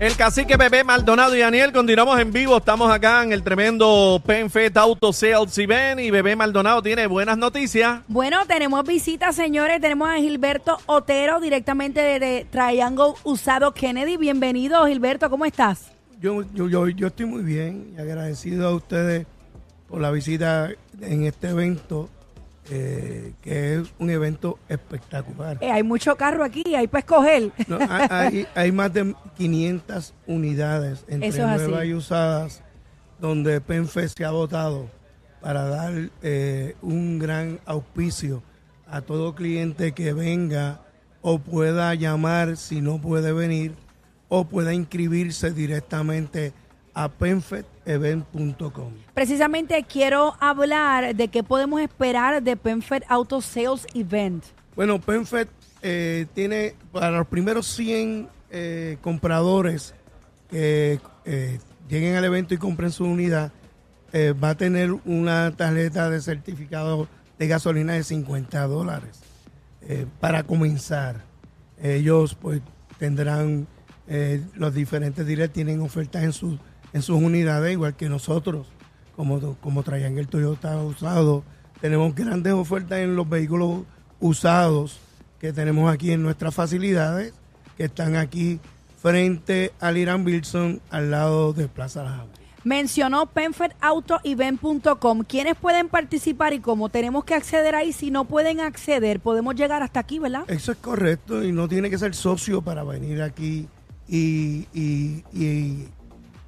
El cacique Bebé Maldonado y Daniel, continuamos en vivo. Estamos acá en el tremendo PenFed Auto Sales Event y Bebé Maldonado tiene buenas noticias. Bueno, tenemos visitas, señores. Tenemos a Gilberto Otero directamente de, Triangle Usado Kennedy. Bienvenido, Gilberto. ¿Cómo estás? Yo, yo, yo, yo estoy muy bien y agradecido a ustedes por la visita en este evento eh, que es un evento espectacular. Eh, hay mucho carro aquí, hay para escoger. hay, más de 500 unidades entre nuevas y usadas donde PENFE se ha votado para dar eh, un gran auspicio a todo cliente que venga o pueda llamar si no puede venir o pueda inscribirse directamente a penfedevent.com. Precisamente quiero hablar de qué podemos esperar de Penfed Auto Sales Event. Bueno, Penfed eh, tiene para los primeros 100 eh, compradores que eh, lleguen al evento y compren su unidad, va a tener una tarjeta de certificado de gasolina de 50 dólares para comenzar. Ellos pues tendrán los diferentes dealers tienen ofertas en sus en sus unidades, igual que nosotros, como, como el Toyota usado. Tenemos grandes ofertas en los vehículos usados que tenemos aquí en nuestras facilidades, que están aquí frente al Irán Wilson, al lado de Plaza La Mencionó penfedautoevent.com. ¿Quiénes pueden participar y cómo tenemos que acceder ahí? Si no pueden acceder, podemos llegar hasta aquí, ¿verdad? Eso es correcto y no tiene que ser socio para venir aquí y, y, y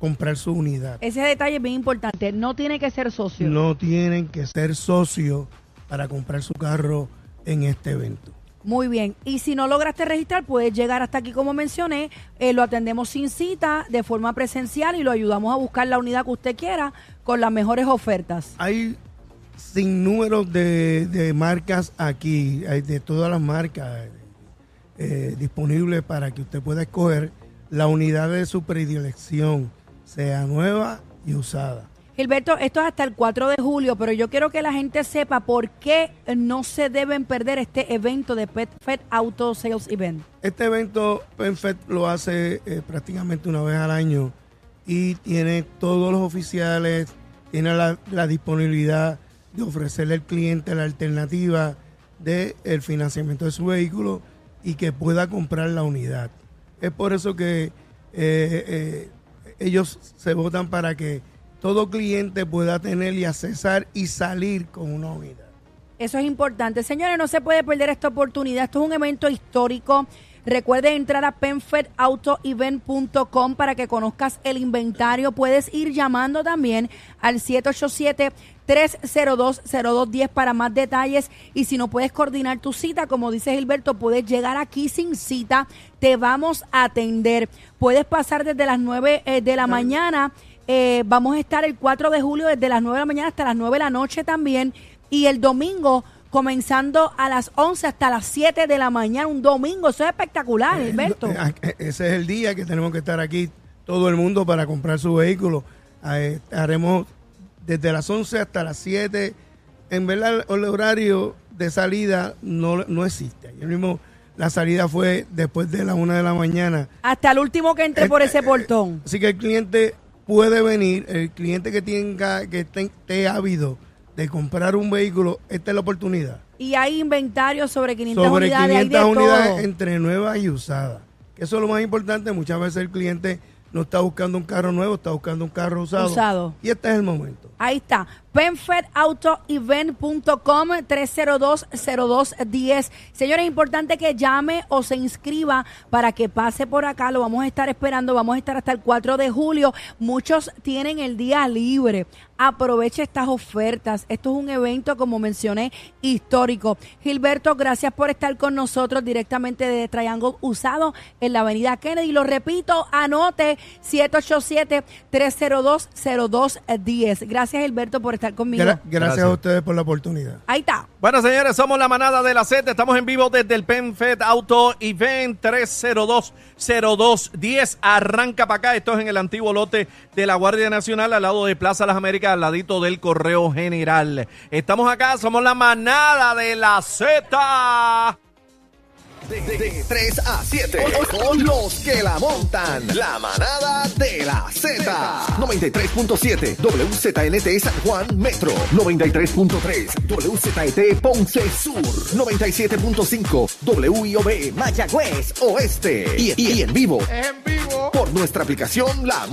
comprar su unidad. Ese detalle es bien importante. No tiene que ser socio. No tienen que ser socio para comprar su carro en este evento. Muy bien. Y si no lograste registrar, puedes llegar hasta aquí, como mencioné. Eh, lo atendemos sin cita, de forma presencial y lo ayudamos a buscar la unidad que usted quiera con las mejores ofertas. Hay sin números de, marcas aquí, hay de todas las marcas eh, disponibles para que usted pueda escoger la unidad de su predilección sea nueva y usada. Gilberto, esto es hasta el 4 de julio, pero yo quiero que la gente sepa por qué no se deben perder este evento de PetFed Auto Sales Event. Este evento PetFed lo hace eh, prácticamente una vez al año y tiene todos los oficiales, tiene la, disponibilidad de ofrecerle al cliente la alternativa del el financiamiento de su vehículo y que pueda comprar la unidad. Es por eso que eh, eh, ellos se votan para que todo cliente pueda tener y accesar y salir con una unidad. Eso es importante. Señores, no se puede perder esta oportunidad. Esto es un evento histórico. Recuerde entrar a penfedautoevent.com para que conozcas el inventario. Puedes ir llamando también al 787 302-0210 para más detalles. Y si no puedes coordinar tu cita, como dice Gilberto, puedes llegar aquí sin cita. Te vamos a atender. Puedes pasar desde las 9 eh, de la mañana. Eh, vamos a estar el 4 de julio desde las 9 de la mañana hasta las 9 de la noche también. Y el domingo comenzando a las 11 hasta las 7 de la mañana, un domingo. Eso es espectacular, eh, Gilberto. ese es el día que tenemos que estar aquí todo el mundo para comprar su vehículo. haremos desde las 11 hasta las 7. En verdad, el horario de salida no, no existe. Ayer mismo la salida fue después de las 1 de la mañana. Hasta el último que entre por ese eh, portón. Así que el cliente puede venir, el cliente que tenga, que esté, ávido de comprar un vehículo, esta es la oportunidad. Y hay inventario sobre 500 sobre unidades. 500 unidades entre nuevas y usadas. Eso es lo más importante. Muchas veces el cliente no está buscando un carro nuevo, está buscando un carro usado. usado. Y este es el momento. Ahí está. PenfedAutoEvent.com 302-0210. Señores, es importante que llame o se inscriba para que pase por acá. Lo vamos a estar esperando. Vamos a estar hasta el 4 de julio. Muchos tienen el día libre. Aproveche estas ofertas. Esto es un evento, como mencioné, histórico. Gilberto, gracias por estar con nosotros directamente de Triangle Usado en la avenida Kennedy. Lo repito, anote 787-302-0210. Gracias, Gilberto, por estar conmigo. gracias, a ustedes por la oportunidad. Ahí está. Bueno, señores, somos la manada de la Z. Estamos en vivo desde el PenFed Auto Event 3020210. Arranca para acá. Esto es en el antiguo lote de la Guardia Nacional, al lado de Plaza Las Américas, al ladito del Correo General. Estamos acá, somos la manada de la Z. De, de- de 3 a 7. Con los que la montan. La manada de la Z. 93.7 WZNT San Juan Metro. 93.3 WZET Ponce Sur. 97.5 WIOB Mayagüez Oeste. Y, y en vivo. Es en vivo. Por nuestra aplicación La Música.